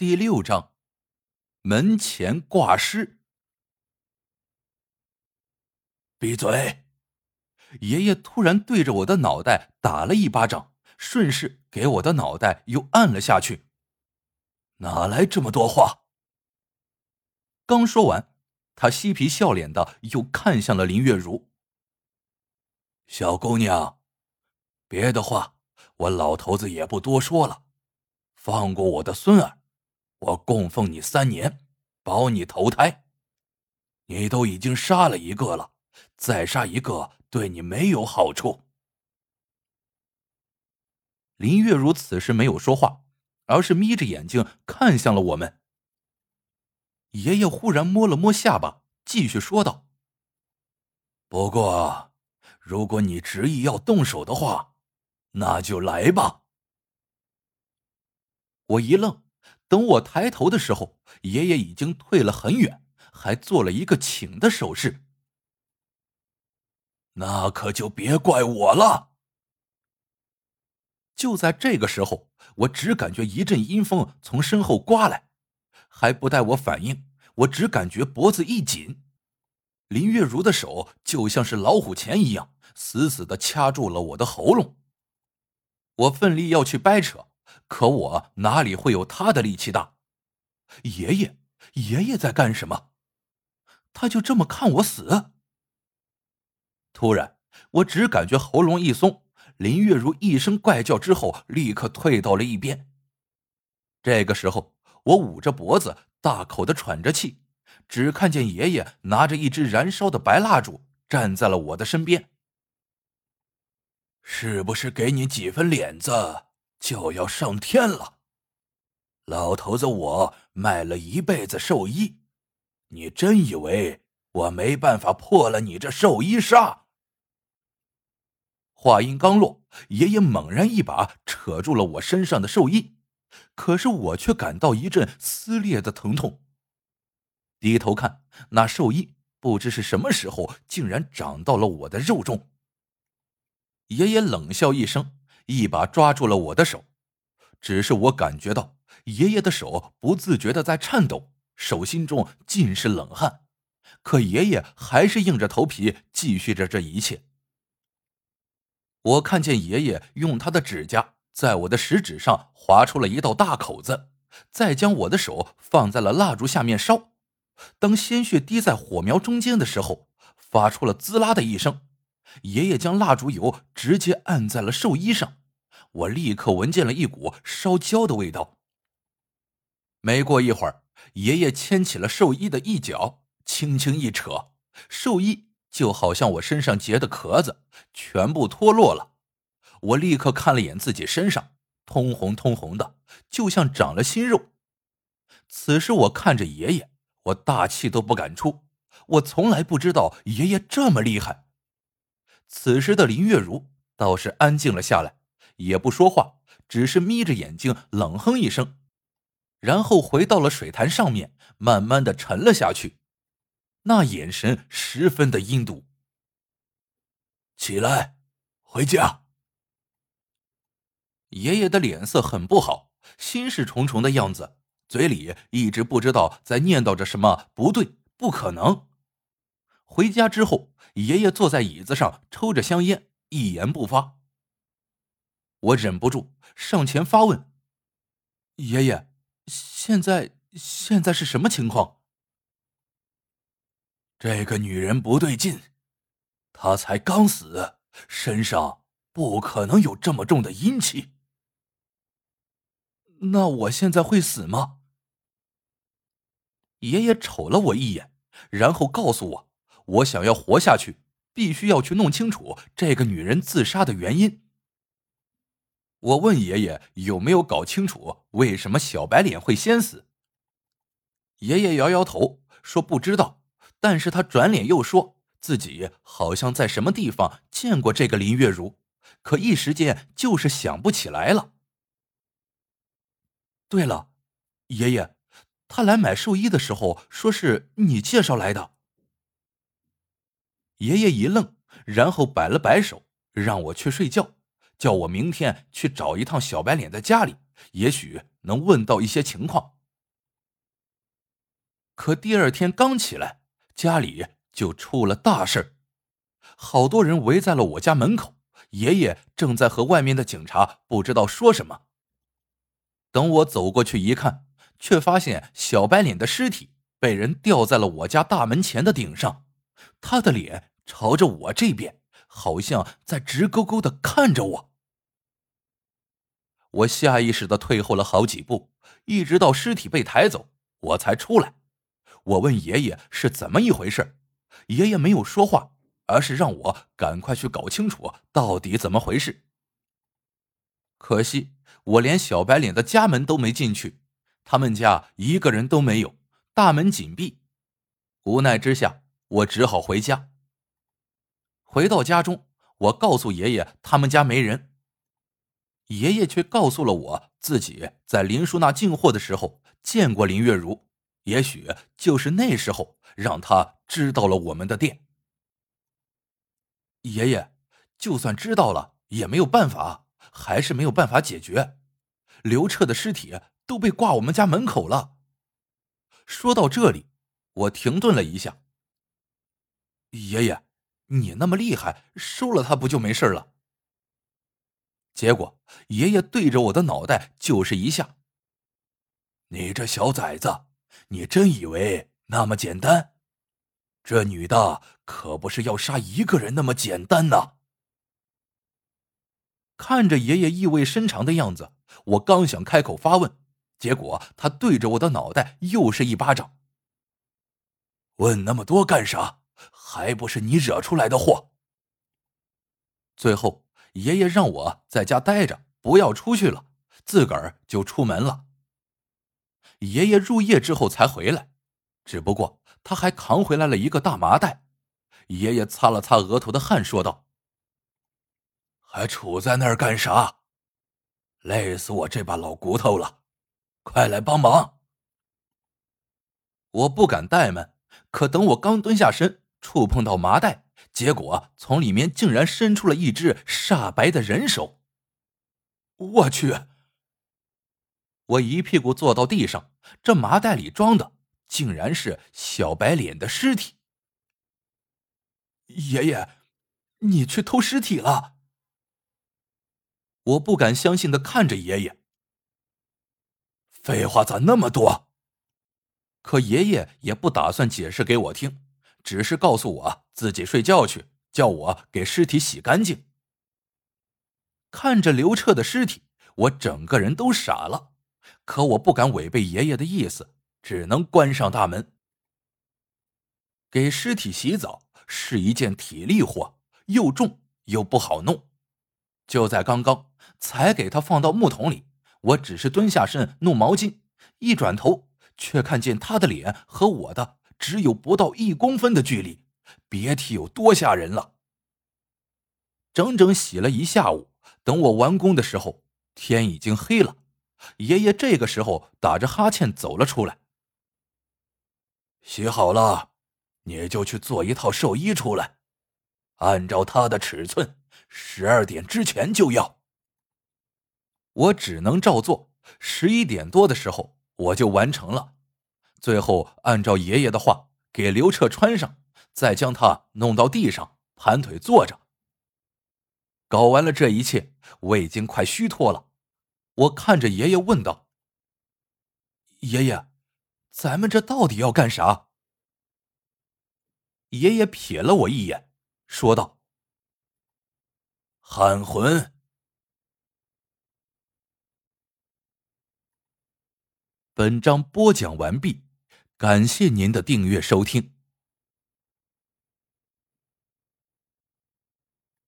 第六章，门前挂尸。闭嘴！爷爷突然对着我的脑袋打了一巴掌，顺势给我的脑袋又按了下去。哪来这么多话？刚说完，他嬉皮笑脸的又看向了林月如。小姑娘，别的话我老头子也不多说了，放过我的孙儿。我供奉你三年，保你投胎。你都已经杀了一个了，再杀一个对你没有好处。林月如此时没有说话，而是眯着眼睛看向了我们。爷爷忽然摸了摸下巴，继续说道：“不过，如果你执意要动手的话，那就来吧。”我一愣。等我抬头的时候，爷爷已经退了很远，还做了一个请的手势。那可就别怪我了。就在这个时候，我只感觉一阵阴风从身后刮来，还不待我反应，我只感觉脖子一紧，林月如的手就像是老虎钳一样，死死的掐住了我的喉咙。我奋力要去掰扯。可我哪里会有他的力气大？爷爷，爷爷在干什么？他就这么看我死？突然，我只感觉喉咙一松，林月如一声怪叫之后，立刻退到了一边。这个时候，我捂着脖子，大口的喘着气，只看见爷爷拿着一支燃烧的白蜡烛，站在了我的身边。是不是给你几分脸子？就要上天了，老头子，我卖了一辈子寿衣，你真以为我没办法破了你这寿衣煞？话音刚落，爷爷猛然一把扯住了我身上的寿衣，可是我却感到一阵撕裂的疼痛。低头看那寿衣，不知是什么时候竟然长到了我的肉中。爷爷冷笑一声。一把抓住了我的手，只是我感觉到爷爷的手不自觉的在颤抖，手心中尽是冷汗，可爷爷还是硬着头皮继续着这一切。我看见爷爷用他的指甲在我的食指上划出了一道大口子，再将我的手放在了蜡烛下面烧，当鲜血滴在火苗中间的时候，发出了滋啦的一声，爷爷将蜡烛油直接按在了寿衣上。我立刻闻见了一股烧焦的味道。没过一会儿，爷爷牵起了寿衣的一角，轻轻一扯，寿衣就好像我身上结的壳子，全部脱落了。我立刻看了眼自己身上，通红通红的，就像长了新肉。此时我看着爷爷，我大气都不敢出。我从来不知道爷爷这么厉害。此时的林月如倒是安静了下来。也不说话，只是眯着眼睛冷哼一声，然后回到了水潭上面，慢慢的沉了下去，那眼神十分的阴毒。起来，回家。爷爷的脸色很不好，心事重重的样子，嘴里一直不知道在念叨着什么不对，不可能。回家之后，爷爷坐在椅子上抽着香烟，一言不发。我忍不住上前发问：“爷爷，现在现在是什么情况？”这个女人不对劲，她才刚死，身上不可能有这么重的阴气。那我现在会死吗？爷爷瞅了我一眼，然后告诉我：“我想要活下去，必须要去弄清楚这个女人自杀的原因。”我问爷爷有没有搞清楚为什么小白脸会先死。爷爷摇摇头说不知道，但是他转脸又说自己好像在什么地方见过这个林月如，可一时间就是想不起来了。对了，爷爷，他来买寿衣的时候说是你介绍来的。爷爷一愣，然后摆了摆手，让我去睡觉。叫我明天去找一趟小白脸的家里，也许能问到一些情况。可第二天刚起来，家里就出了大事好多人围在了我家门口，爷爷正在和外面的警察不知道说什么。等我走过去一看，却发现小白脸的尸体被人吊在了我家大门前的顶上，他的脸朝着我这边，好像在直勾勾的看着我。我下意识的退后了好几步，一直到尸体被抬走，我才出来。我问爷爷是怎么一回事，爷爷没有说话，而是让我赶快去搞清楚到底怎么回事。可惜我连小白脸的家门都没进去，他们家一个人都没有，大门紧闭。无奈之下，我只好回家。回到家中，我告诉爷爷他们家没人。爷爷却告诉了我自己在林叔那进货的时候见过林月如，也许就是那时候让他知道了我们的店。爷爷，就算知道了也没有办法，还是没有办法解决。刘彻的尸体都被挂我们家门口了。说到这里，我停顿了一下。爷爷，你那么厉害，收了他不就没事了？结果，爷爷对着我的脑袋就是一下。你这小崽子，你真以为那么简单？这女的可不是要杀一个人那么简单呐！看着爷爷意味深长的样子，我刚想开口发问，结果他对着我的脑袋又是一巴掌。问那么多干啥？还不是你惹出来的祸！最后。爷爷让我在家待着，不要出去了，自个儿就出门了。爷爷入夜之后才回来，只不过他还扛回来了一个大麻袋。爷爷擦了擦额头的汗，说道：“还杵在那儿干啥？累死我这把老骨头了！快来帮忙！”我不敢怠慢，可等我刚蹲下身，触碰到麻袋。结果从里面竟然伸出了一只煞白的人手！我去！我一屁股坐到地上，这麻袋里装的竟然是小白脸的尸体！爷爷，你去偷尸体了！我不敢相信的看着爷爷。废话咋那么多？可爷爷也不打算解释给我听。只是告诉我自己睡觉去，叫我给尸体洗干净。看着刘彻的尸体，我整个人都傻了。可我不敢违背爷爷的意思，只能关上大门。给尸体洗澡是一件体力活，又重又不好弄。就在刚刚，才给他放到木桶里，我只是蹲下身弄毛巾，一转头却看见他的脸和我的。只有不到一公分的距离，别提有多吓人了。整整洗了一下午，等我完工的时候，天已经黑了。爷爷这个时候打着哈欠走了出来。洗好了，你就去做一套寿衣出来，按照他的尺寸，十二点之前就要。我只能照做，十一点多的时候我就完成了。最后，按照爷爷的话给刘彻穿上，再将他弄到地上盘腿坐着。搞完了这一切，我已经快虚脱了。我看着爷爷问道：“爷爷，咱们这到底要干啥？”爷爷瞥了我一眼，说道：“喊魂。”本章播讲完毕。感谢您的订阅收听。